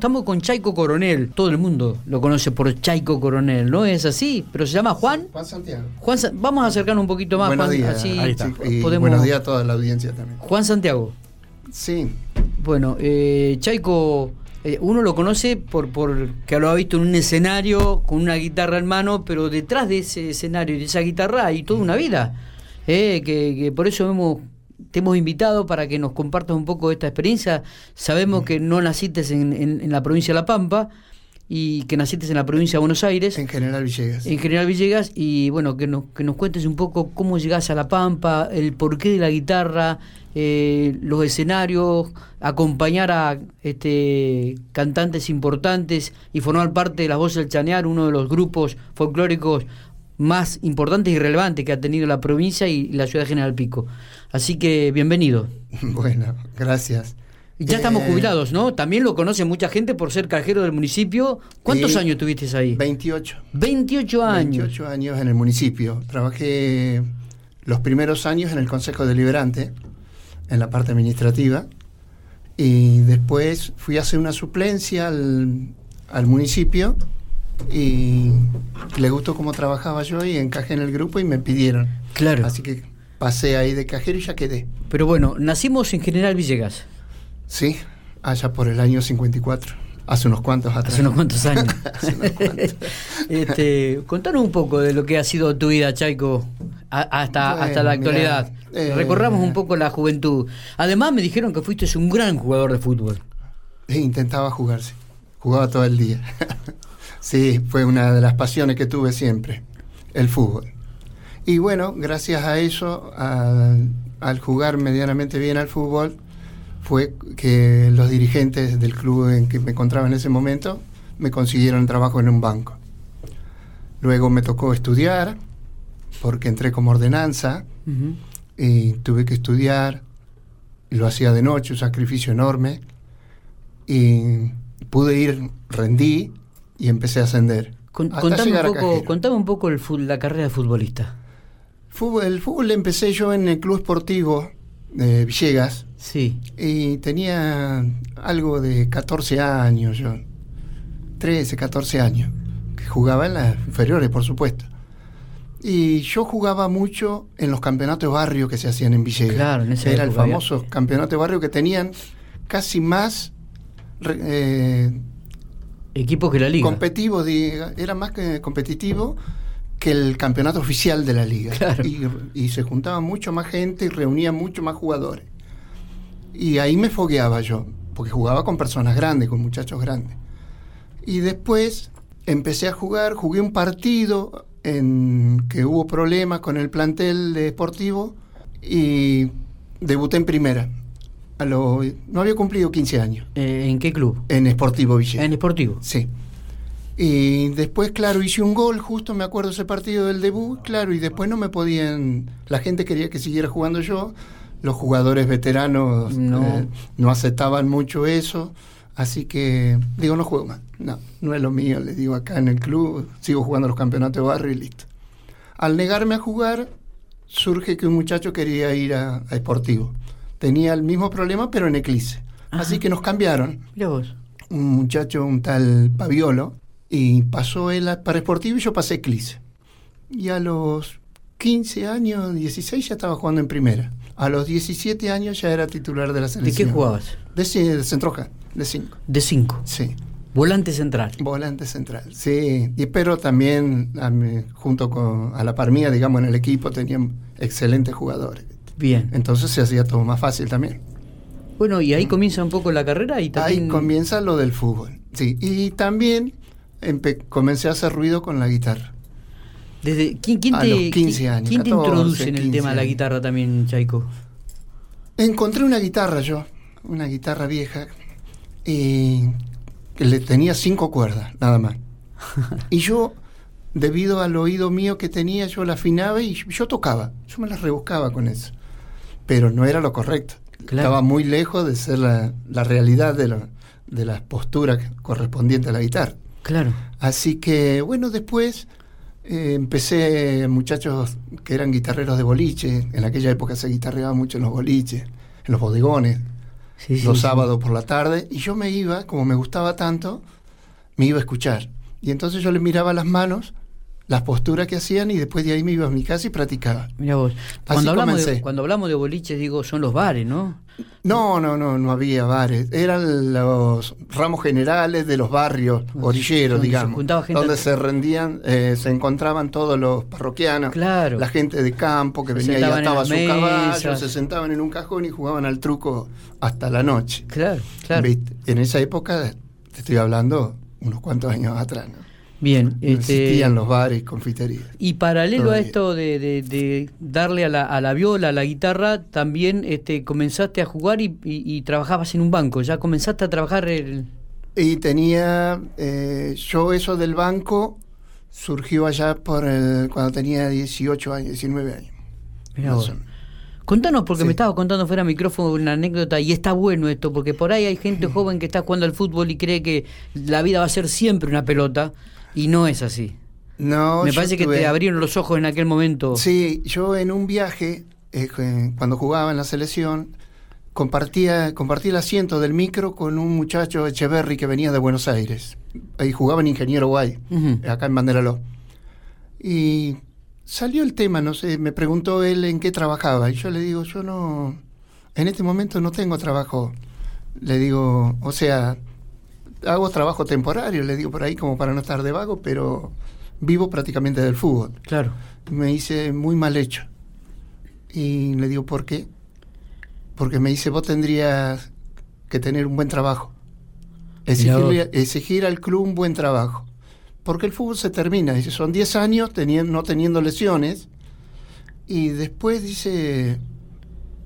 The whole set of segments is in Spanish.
Estamos con Chaico Coronel, todo el mundo lo conoce por Chaico Coronel, ¿no es así? Pero se llama Juan. Juan Santiago. Juan, vamos a acercarnos un poquito más, buenos Juan, días. así Ahí está. Y buenos días a toda la audiencia también. Juan Santiago. Sí. Bueno, eh, Chaico, eh, uno lo conoce por, por que lo ha visto en un escenario con una guitarra en mano, pero detrás de ese escenario y de esa guitarra hay toda una vida. eh, que, que por eso hemos te hemos invitado para que nos compartas un poco de esta experiencia. Sabemos que no naciste en, en, en, la provincia de La Pampa y que naciste en la provincia de Buenos Aires. En General Villegas. En General Villegas y bueno, que nos, que nos cuentes un poco cómo llegás a La Pampa, el porqué de la guitarra, eh, los escenarios, acompañar a este, cantantes importantes y formar parte de las voces del Chanear, uno de los grupos folclóricos más importantes y relevantes que ha tenido la provincia y la ciudad de General Pico. Así que bienvenido. Bueno, gracias. Ya estamos jubilados, ¿no? También lo conoce mucha gente por ser cajero del municipio. ¿Cuántos Sí. años tuviste ahí? 28. 28 años. 28 años en el municipio. Trabajé los primeros años en el Consejo Deliberante, en la parte administrativa, y después fui a hacer una suplencia al, al municipio y le gustó cómo trabajaba yo y encajé en el grupo y me pidieron. Claro. Así que pasé ahí de cajero y ya quedé. Pero bueno, nacimos en General Villegas. Sí, allá por el año 54, hace unos cuantos atrás. Hace unos cuantos años. Hace unos cuantos. este, contanos un poco de lo que ha sido tu vida, Chaico, a- hasta, Bueno, hasta la mirá, actualidad. eh, Recorramos un poco la juventud. Además, me dijeron que fuiste un gran jugador de fútbol. Intentaba jugarse, jugaba todo el día. sí, fue una de las pasiones que tuve siempre, el fútbol. Y bueno, gracias a eso, al, al jugar medianamente bien al fútbol, fue que los dirigentes del club en que me encontraba en ese momento me consiguieron trabajo en un banco. Luego me tocó estudiar, porque entré como ordenanza, y tuve que estudiar, y lo hacía de noche, un sacrificio enorme, y pude ir, rendí y empecé a ascender. Con- contame, un poco, contame un poco el la carrera de futbolista. Fútbol- el fútbol empecé yo en el Club Esportivo de Villegas Sí. y tenía algo de 14 años yo, 13, 14 años, que jugaba en las inferiores, por supuesto. Y yo jugaba mucho en los campeonatos de barrio que se hacían en Villegas. Claro, en esa Era el época había- famoso campeonato de barrio que tenían casi más eh, Equipos que la liga. competitivo, diga, era más que competitivo que el campeonato oficial de la liga. Claro. Y, y se juntaba mucho más gente y reunía mucho más jugadores. Y ahí me fogueaba yo, porque jugaba con personas grandes, con muchachos grandes. Y después empecé a jugar, jugué un partido en que hubo problemas con el plantel de Sportivo y debuté en primera. A lo- no había cumplido 15 años Eh, ¿En qué club? en Sportivo Villegas. En Esportivo. Sí. Y después, claro, hice un gol, justo me acuerdo ese partido del debut, claro, y después no me podían, la gente quería que siguiera jugando yo, los jugadores veteranos No. eh, no aceptaban mucho eso, así que digo, no juego más, no, no es lo mío, le digo acá en el club, sigo jugando los campeonatos de barrio y listo. Al negarme a jugar, surge que un muchacho quería ir a, a Sportivo. Tenía el mismo problema, pero en Eclipse. Así Ajá. que nos cambiaron vos. un muchacho, un tal Paviolo, y pasó él a- para Sportivo y yo pasé Eclipse. Y a los 15 años, 16 ya estaba jugando en primera. A los 17 años ya era titular de la ¿De selección. qué jugabas? De, de centroja, de 5. De 5. Sí, Volante central. volante central. Sí, y pero también a mí, junto con a la par mía, digamos, en el equipo tenían excelentes jugadores. Bien. Entonces se hacía todo más fácil también. Bueno, y ahí comienza un poco la carrera y también... Ahí comienza lo del fútbol. Sí, y también comencé a hacer ruido con la guitarra. Desde, ¿quién, quién A te, los 15 quién- años, quién te 14, introduce en el 15 tema de la guitarra también, Chaico? Encontré una guitarra yo, una guitarra vieja, y que le tenía cinco cuerdas, nada más. y yo, debido al oído mío que tenía, yo la afinaba y yo tocaba. Yo me la rebuscaba con eso. Pero no era lo correcto. Claro. Estaba muy lejos de ser la, la realidad de, lo- de las posturas correspondientes a la guitarra. Claro. Así que, bueno, después eh, empecé, muchachos que eran guitarreros de boliche, en aquella época se guitarreaba mucho en los boliches, en los bodegones. sí, los sábados por la tarde, y yo me iba, como me gustaba tanto, me iba a escuchar. Y entonces yo le miraba las manos las posturas que hacían y después de ahí me iba a mi casa y practicaba. Mira vos, cuando hablamos, de, cuando hablamos de boliches, digo, son los bares, ¿no? No, no, no, no había bares. Eran los ramos generales de los barrios, orilleros, digamos. donde se rendían, eh, se encontraban todos los parroquianos, claro. la gente de campo que venía y ataba su caballo, se sentaban en un cajón y jugaban al truco hasta la noche. Claro, claro. En esa época, te estoy hablando unos cuantos años atrás, ¿no? Bien, este, existían los bares, confiterías. Y paralelo a esto de, darle a la, a la, viola, a la guitarra, también este, comenzaste a jugar y, trabajabas en un banco. ¿Ya comenzaste a trabajar? El... Y tenía, eh, yo eso del banco surgió allá por cuando tenía 18 años, 19 años. Mirá Contanos, porque me estaba contando fuera micrófono una anécdota y está bueno esto, porque por ahí hay gente joven que está jugando al fútbol y cree que la vida va a ser siempre una pelota y no es así. No, Me parece que te abrieron los ojos en aquel momento. Sí, yo en un viaje, eh, cuando jugaba en la selección, compartía, compartía el asiento del micro con un muchacho Echeverry que venía de Buenos Aires. Ahí jugaba en Ingeniero Guay, acá en Banderaló. Y salió el tema, no sé, me preguntó él en qué trabajaba. Y yo le digo, yo no, en este momento no tengo trabajo. Le digo, o sea, hago trabajo temporario, le digo por ahí como para no estar de vago, pero vivo prácticamente del fútbol. Claro. Me hice muy mal hecho. Y le digo, ¿por qué? Porque me dice, vos tendrías que tener un buen trabajo. Exigir, al club un buen trabajo. Porque el fútbol se termina. Dice, son 10 años teniendo, no teniendo lesiones. Y después dice,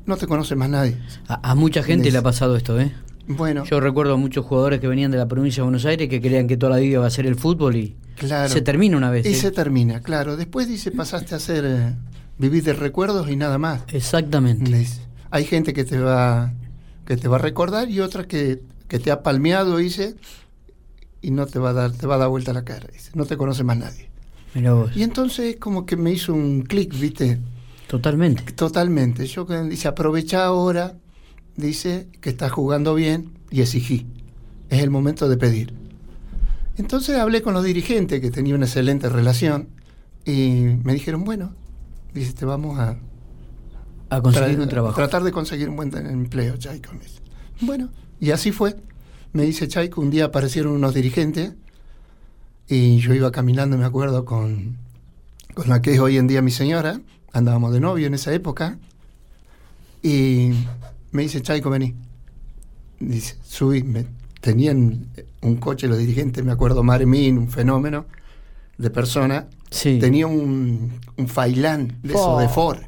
no te conoce más nadie. A, mucha gente le ha pasado esto, ¿eh? Bueno. Yo recuerdo a muchos jugadores que venían de la provincia de Buenos Aires que creían que toda la vida iba a ser el fútbol y se termina una vez. Y ¿eh? se termina, claro. Después dice, pasaste a ser eh, vivir de recuerdos y nada más. Exactamente. Hay gente que te va que te va a recordar y otra que, que te ha palmeado, dice, y no te va a dar, te va a dar vuelta la cara, dice. No te conoce más nadie. Y entonces como que me hizo un clic, ¿viste? Totalmente. Totalmente. Yo dice, aprovecha ahora dice que estás jugando bien y exigí. Es el momento de pedir. Entonces hablé con los dirigentes, que tenía una excelente relación, y me dijeron, bueno, dice, te vamos a... A conseguir un trabajo. Tratar de conseguir un buen empleo, Chaico. Bueno, y así fue. Me dice Chaico, un día aparecieron unos dirigentes, y yo iba caminando, me acuerdo, con, con la que es hoy en día mi señora, andábamos de novio en esa época, y me dice, Chaico, vení. Dice, subí, me, tenían un coche los dirigentes, me acuerdo, Marmin, un fenómeno de persona. Sí. Tenía un, un failán de eso, de Ford,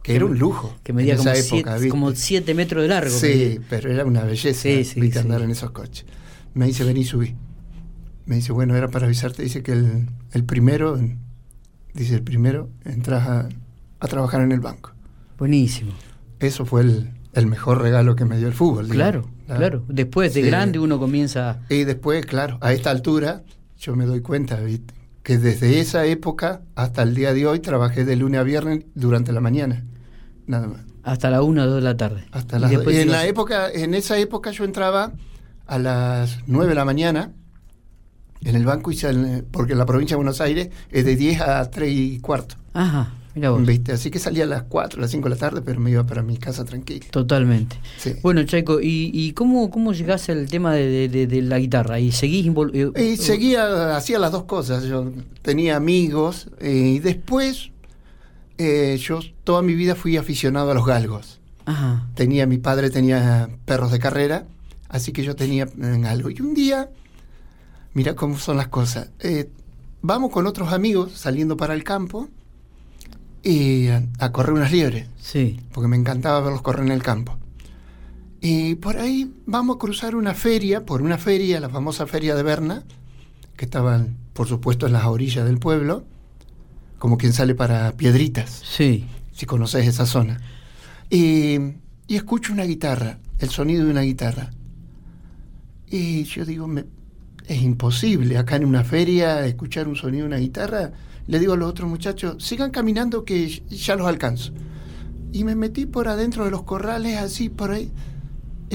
que, era un lujo. Que medía como, época, siete, como siete metros de largo. Sí, pero era una belleza sí, andar en esos coches. Me dice, vení, subí. Me dice, bueno, era para avisarte. Dice que el, el primero, dice, el primero entras a, a trabajar en el banco. Buenísimo. Eso fue el, el mejor regalo que me dio el fútbol. Claro, claro. Después de grande uno comienza... Y después, claro, a esta altura yo me doy cuenta que desde esa época hasta el día de hoy trabajé de lunes a viernes durante la mañana. Nada más. Hasta la una o dos de la tarde. Hasta las y en, la época, en esa época yo entraba a las nueve de la mañana en el banco, y porque en la provincia de Buenos Aires es de 10 a tres y cuarto. Ajá. ¿Viste? Así que salía a las 4, a las 5 de la tarde, pero me iba para mi casa tranquilo. Totalmente. Bueno, Chaico, ¿y, y cómo, cómo llegaste al tema de, la guitarra? ¿Y seguís eh, Y seguía, hacía las dos cosas. Yo tenía amigos eh, y después eh, yo toda mi vida fui aficionado a los galgos. Ajá. Tenía, mi padre tenía perros de carrera, así que yo tenía algo. Y un día, mira cómo son las cosas. vamos con otros amigos saliendo para el campo y a, correr unas liebres. Sí. Porque me encantaba verlos correr en el campo. Y por ahí vamos a cruzar una feria, por una feria, la famosa feria de Berna, que estaba, por supuesto, en las orillas del pueblo, como quien sale para Piedritas. Sí. Si conoces esa zona. Y, y escucho una guitarra, el sonido de una guitarra. Y yo digo, me, es imposible acá en una feria escuchar un sonido de una guitarra le digo a los otros muchachos, sigan caminando que ya los alcanzo. Y me metí por adentro de los corrales, así por ahí.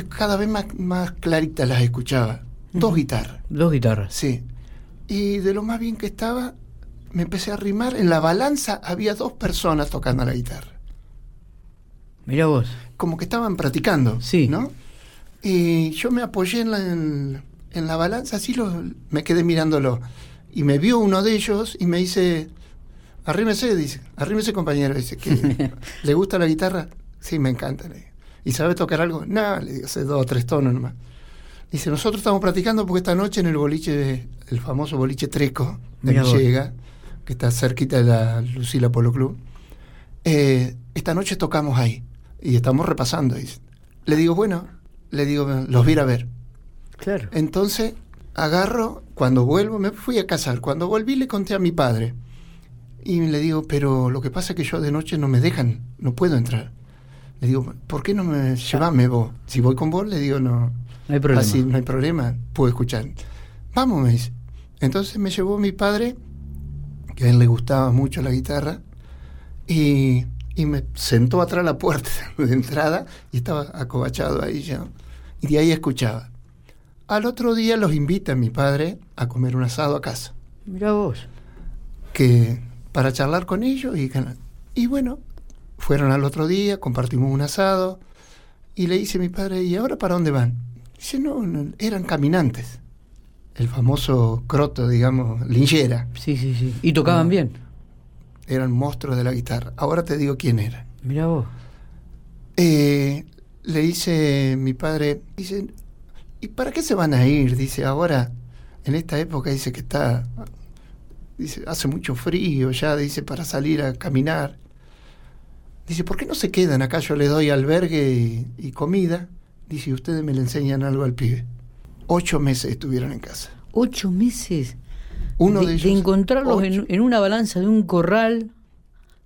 cada vez más, más claritas las escuchaba. Dos guitarras. Dos guitarras. Sí. Y de lo más bien que estaba, me empecé a arrimar. En la balanza había dos personas tocando la guitarra. Mira vos. Como que estaban practicando. Sí. ¿No? Y yo me apoyé en la, en, en la balanza, así lo, me quedé mirándolo. Y me vio uno de ellos y me dice, arrímese, dice, arrímese compañero, dice, que ¿le gusta la guitarra? Sí, me encanta. Le digo. ¿Y sabe tocar algo? No, le digo, sé dos o tres tonos nomás. Dice, nosotros estamos practicando porque esta noche en el boliche, el famoso boliche Treco de. Villega, que está cerquita de la Lucila Polo Club, eh, esta noche tocamos ahí y estamos repasando. Dice. Le digo, bueno, le digo, los voy a ir a ver. Claro. Entonces agarro, cuando vuelvo, me fui a casar. Cuando volví le conté a mi padre. Y le digo, pero lo que pasa es que yo de noche no me dejan, no puedo entrar. Le digo, ¿por qué no me llevame vos? Si voy con vos, le digo, no. No hay problema. Así, no hay problema, puedo escuchar. Vamos, me dice. Entonces me llevó mi padre, que a él le gustaba mucho la guitarra, y, y me sentó atrás de la puerta de entrada y estaba acobachado ahí ya. Y de ahí escuchaba. Al otro día los invita mi padre a comer un asado a casa, Mira vos. que para charlar con ellos y, y bueno, fueron al otro día, compartimos un asado y le dice mi padre, ¿y ahora para dónde van? Dice, no, no, eran caminantes. El famoso croto, digamos, linchera. Sí, sí, sí. Y tocaban bien. Eran monstruos de la guitarra. Ahora te digo quién era. Mira vos. Eh, le dice mi padre, dice, ¿y para qué se van a ir? Dice, ahora, en esta época, dice que está, dice, hace mucho frío ya, dice, para salir a caminar. Dice, ¿por qué no se quedan acá? Yo les doy albergue y, y comida. Dice, ustedes me le enseñan algo al pibe. Ocho meses estuvieron en casa. Ocho meses. Uno de, de, ellos. de encontrarlos en una balanza de un corral.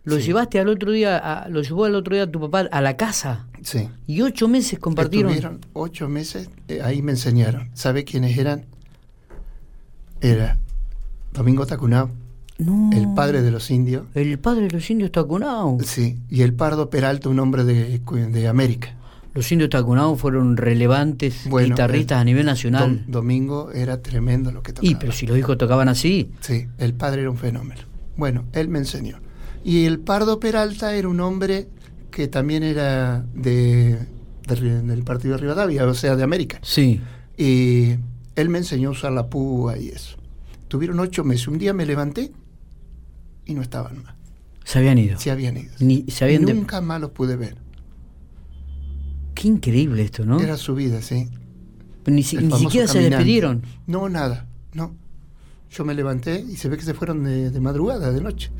Lo Sí. llevaste al otro día, a- lo llevó al otro día tu papá a la casa. Sí. Y ocho meses compartieron. Estuvieron ocho meses, eh, ahí me enseñaron. ¿Sabe quiénes eran? Era Domingo Tacunao, No. el padre de los indios. El padre de los indios Tacunao. Sí, y el Pardo Peralta, un hombre de, de América. Los indios Tacunao fueron relevantes Bueno, guitarristas el a nivel nacional. Dom- Domingo era tremendo lo que tocaba. y pero si los hijos tocaban así. Sí, el padre era un fenómeno. Bueno, él me enseñó. Y el Pardo Peralta era un hombre que también era de, del partido de Rivadavia, o sea, de América. Sí. Y él me enseñó a usar la púa y eso. Tuvieron ocho meses. Un día me levanté y no estaban más. Se habían ido. Se habían ido. Ni, se habían Nunca más los pude ver. Qué increíble esto, ¿no? Era su vida, sí. Ni, si- ni siquiera se despidieron. No, nada, no. Yo me levanté y se ve que se fueron de, de madrugada, de noche.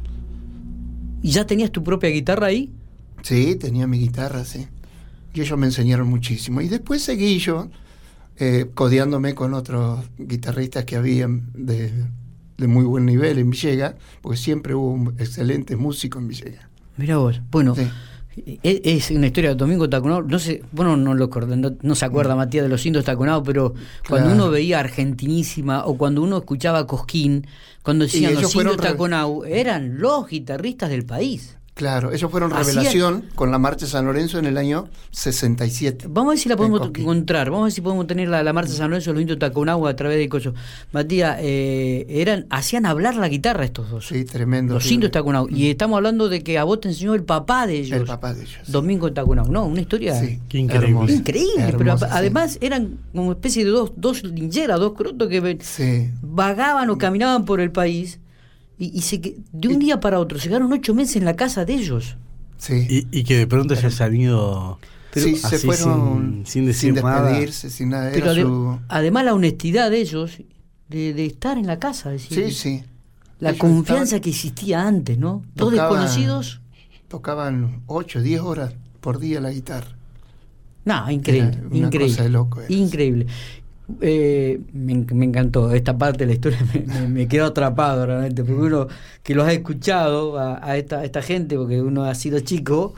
¿Y ya tenías tu propia guitarra ahí? Sí, tenía mi guitarra, sí. Y ellos me enseñaron muchísimo. Y después seguí yo eh, codeándome con otros guitarristas que habían de, de muy buen nivel en Villega, porque siempre hubo un excelente músico en Villega. Mira vos. Bueno, Sí. Es, una historia de Domingo Tacunao. No sé, bueno, no lo no, no se acuerda Matías de los indios Tacunao, pero cuando Claro. uno veía Argentinísima o cuando uno escuchaba Cosquín, cuando decían los indios Tacunao, eran los guitarristas del país. Claro, ellos fueron Hacía- revelación con la Marcha San Lorenzo en el año 67. Vamos a ver si la podemos En encontrar, vamos a ver si podemos tener la, la marcha San Lorenzo de los indios Tacunao a través de coso. Matías, eh, eran, hacían hablar la guitarra estos dos. Sí, tremendo. los sí. indios Tacunao. Y estamos hablando de que a vos te enseñó el papá de ellos. El papá de ellos. sí. Domingo Tacunao. No, una historia Sí, Qué increíble. hermosa. increíble, pero Hermosa, sí. además eran como especie de dos, dos lincheras, dos crotos que Sí, vagaban o caminaban por el país y, y se, que- de un día para otro se quedaron ocho meses en la casa de ellos. sí. Y, y que de pronto se han ido. Pero sí, se fueron sin- sin decir nada. despedirse, sin nada. Pero ade- su- además la honestidad de ellos de, de estar en la casa, es decir, Sí, sí. la Ellos confianza estaban- que existía antes, ¿no? Dos Tocaban- desconocidos. Tocaban 8, 10 horas por día la guitarra. No, increíble, Era una increíble. cosa de loco, increíble. Eh, me, en- me encantó esta parte de la historia, me, me, me quedó atrapado realmente, porque uno que los ha escuchado a, a esta, a esta gente, porque uno ha sido chico,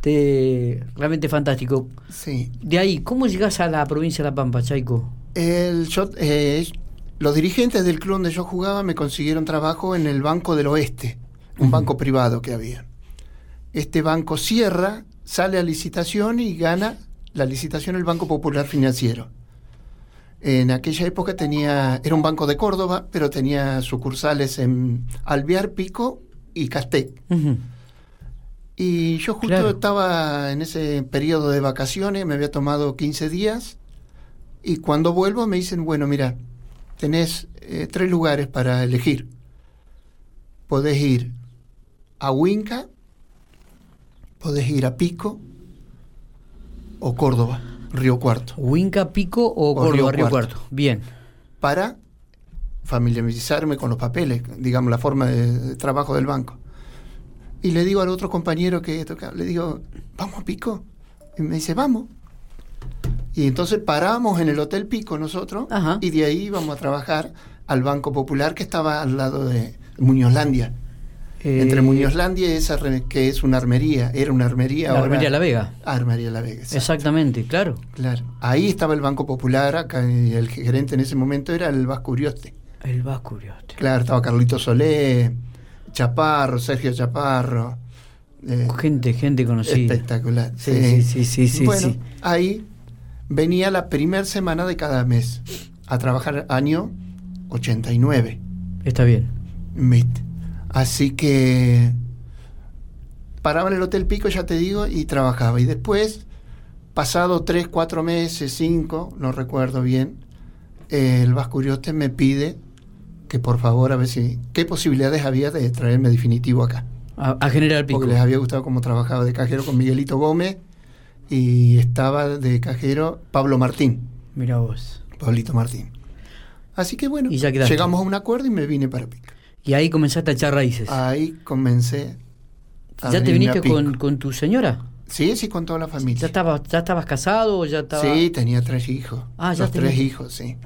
te, realmente fantástico. Sí. De ahí, ¿cómo llegás a la provincia de La Pampa, Chaico? El, yo, eh, los dirigentes del club donde yo jugaba me consiguieron trabajo en el Banco del Oeste, un banco privado que había. Este banco cierra, sale a licitación y gana la licitación el Banco Popular Financiero. En aquella época tenía, era un banco de Córdoba, pero tenía sucursales en Alvear, Pico y Castec. Y yo justo Claro. estaba en ese periodo de vacaciones, me había tomado 15 días, y cuando vuelvo me dicen, bueno, mira, tenés eh, tres lugares para elegir. Podés ir a Huinca, podés ir a Pico o Córdoba, Río Cuarto, Huinca, Pico o, O Córdoba, Río Río Cuarto. Cuarto. Bien. para familiarizarme con los papeles, digamos, la forma de, de trabajo del banco. Y le digo al otro compañero que toca, le digo, ¿vamos a Pico? Y me dice, vamos. Y entonces paramos en el Hotel Pico nosotros Ajá. y de ahí íbamos a trabajar al Banco Popular que estaba al lado de Muñozlandia. Eh, Entre Muñozlandia y esa que es una armería, era una armería. La Armería La Vega. Armería La Vega. exacto. Exactamente, claro. Claro. Ahí estaba el Banco Popular, acá, y el gerente en ese momento era el Vasco Urioste. El Vasco Urioste. Claro, estaba Carlito Solé, Chaparro, Sergio Chaparro. eh, Gente, gente conocida. espectacular. Sí, sí, sí, sí, sí, Bueno, sí. ahí venía la primera semana de cada mes a trabajar año 89. Está bien. ¿viste? Así que paraba en el Hotel Pico, ya te digo, y trabajaba. Y después, pasado tres, cuatro meses, cinco, no recuerdo bien, eh, el Vasco Urioste me pide que por favor, a ver si, qué posibilidades había de traerme definitivo acá. A, a General Pico. Porque les había gustado cómo trabajaba de cajero con Miguelito Gómez y estaba de cajero Pablo Martín, Mira vos. Pablito Martín. Así que bueno, llegamos a un acuerdo y me vine para Pico. Y ahí comenzaste a echar raíces. Ahí comencé. a ¿Ya te viniste con, con tu señora? Sí, sí, con toda la familia. ¿Ya estabas, ya estabas casado o ya estaba...? Sí, tenía tres hijos. Ah, ya Los tres hijos, sí.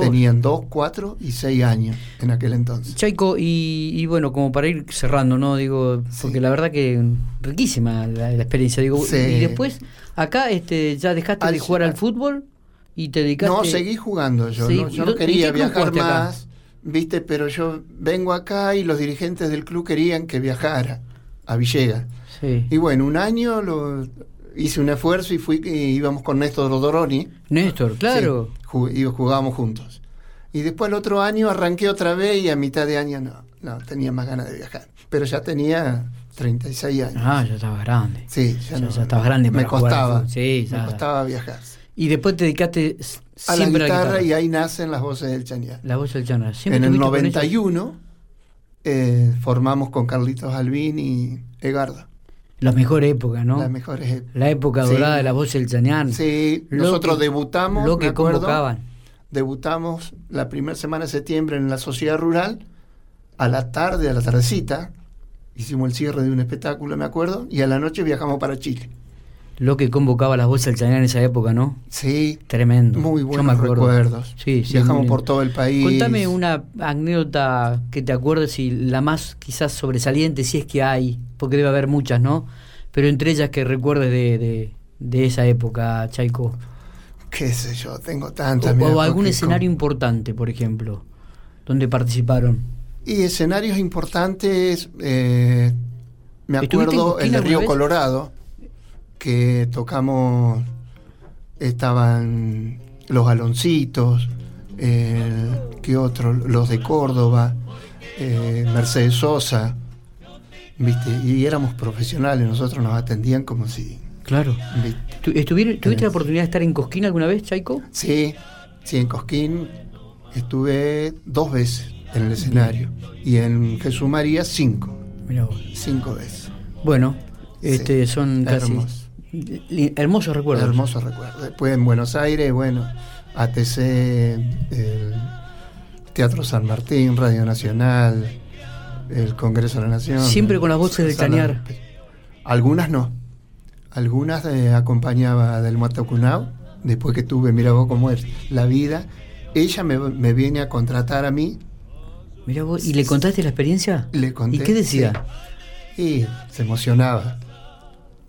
Tenían dos, cuatro y seis años en aquel entonces. Chaico, y, y bueno, como para ir cerrando, ¿no? Digo, Sí. porque la verdad que riquísima la, la experiencia. Digo, Sí. y después, acá este ya dejaste Al- de jugar al fútbol y te dedicaste... No, seguí jugando yo. Sí, no, ¿y yo no quería viajar acá? ¿Viste? Pero yo vengo acá y los dirigentes del club querían que viajara a Villegas. Sí. Y bueno, un año lo, hice un esfuerzo y fui y íbamos con Néstor Rodoroni. Néstor, claro. Sí, y jugábamos juntos. Y después el otro año arranqué otra vez y a mitad de año no, no, tenía más ganas de viajar. Pero ya tenía 36 años. Ah, ya estabas grande. Sí, ya, ya- no, ya estabas grande Me para costaba. Sí, ya. me costaba viajar. Y después te dedicaste A la guitarra, a la guitarra. y ahí nacen las voces del Chañar. La voz del. ¿Siempre En el estuviste con ellos? 91 eh, formamos con Carlitos Albín y Egardo. La mejor época, ¿no? Las mejores épocas. La época Sí. dorada de la voz del Chañán. Sí, Lo nosotros que- debutamos, Lo me que acuerdo, convocaban. debutamos la primera semana de septiembre en la sociedad rural, a la tarde, a la tardecita, hicimos el cierre de un espectáculo, me acuerdo, y a la noche viajamos para Chile. Lo que convocaba la voz del Chañán en esa época, ¿no? Sí, Tremendo. muy Yo me buenos recuerdos. Sí, sí, Viajamos por todo el país. Contame una anécdota que te acuerdes y la más quizás sobresaliente, si es que hay, porque debe haber muchas, ¿no? Pero entre ellas que recuerdes de, de, de esa época, Chaico. Qué sé yo, tengo O, tantas. o mira, algún escenario con- importante, por ejemplo, donde participaron. Y escenarios importantes, eh, me ¿Estuviste en acuerdo el de Río vez? Colorado, que tocamos, estaban los Aloncitos, ¿qué otro? Los de Córdoba, eh, Mercedes Sosa, ¿viste? Y éramos profesionales, nosotros nos atendían como si... Claro. ¿Tuviste Tenés. la oportunidad de estar en Cosquín alguna vez, Chaico? Sí, sí, en Cosquín estuve dos veces en el escenario y en Jesús María cinco, Mirá vos. cinco veces. Bueno, Sí, este son casi hermoso. Hermosos recuerdos. Hermoso recuerdo. Después en Buenos Aires, bueno, ATC, el Teatro San Martín, Radio Nacional, el Congreso de la Nación. Siempre con las voces de Cañar. Algunas no. Algunas eh, acompañaba del Matacunao, después que tuve, mira vos cómo es, la vida. Ella me, me viene a contratar a mí, Mirá vos, ¿y le contaste la experiencia? le conté. ¿Y qué decía? sí. Y se emocionaba.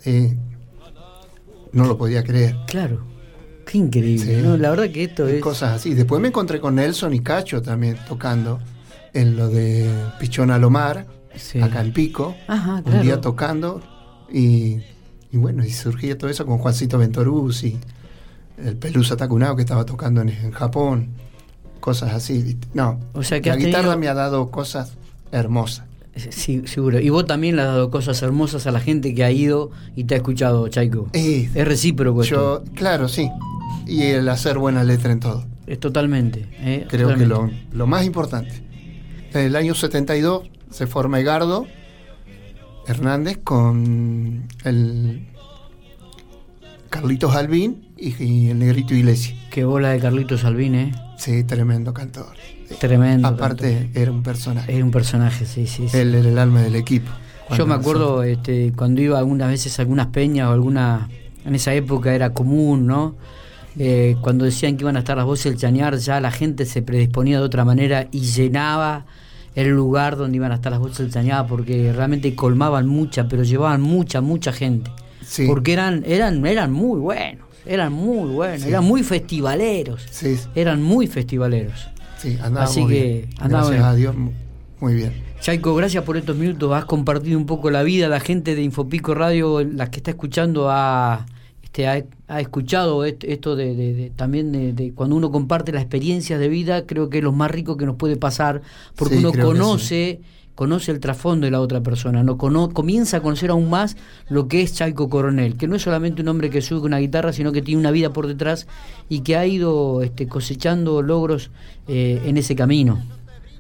Y no lo podía creer. Claro. Qué increíble. Sí. ¿no? La verdad que esto Y es. cosas así. Después me encontré con Nelson y Cacho también tocando en lo de Pichón Alomar, Sí. acá en Pico. Ajá, Un día tocando y, y bueno, y surgía todo eso con Juancito Ventoruzzi, el Pelusa Takunao que estaba tocando en, en Japón, cosas así. No, O sea que la guitarra tenido- me ha dado cosas hermosas. Sí, seguro. Y vos también le has dado cosas hermosas a la gente que ha ido y te ha escuchado, Chaiko. Eh, es recíproco esto. yo, claro, sí. Y el hacer buena letra en todo. Es totalmente. eh, Creo que lo, lo más importante. En el año 72 se forma Egardo Hernández con el Carlitos Albín y, y el Negrito Iglesias. Qué bola de Carlitos Salvini, ¿eh? Sí, tremendo cantor. Tremendo. Aparte, era un personaje. Era un personaje, sí, sí. sí. Él era el alma del equipo. Yo me acuerdo este, cuando iba algunas veces a algunas peñas o alguna. En esa época era común, ¿no? Eh, cuando decían que iban a estar las voces del chañar, ya la gente se predisponía de otra manera y llenaba el lugar donde iban a estar las voces del chañar porque realmente colmaban mucha, pero llevaban mucha, mucha gente. Sí. Porque eran, eran, eran muy buenos, eran muy buenos, Sí. eran muy festivaleros. Sí, Eran muy festivaleros. Sí, andábamos Así que bien. Gracias bien. a Dios, mu- muy bien. Chaiko, gracias por estos minutos. Has compartido un poco la vida. La gente de Infopico Radio, la que está escuchando, ha, este, ha, ha escuchado est- esto de, de- de- también de, de cuando uno comparte las experiencias de vida. Creo que es lo más rico que nos puede pasar porque Sí, uno que conoce. Conoce el trasfondo de la otra persona, no cono- comienza a conocer aún más lo que es Chaiko Coronel, que no es solamente un hombre que sube una guitarra, sino que tiene una vida por detrás y que ha ido este, cosechando logros eh, en ese camino.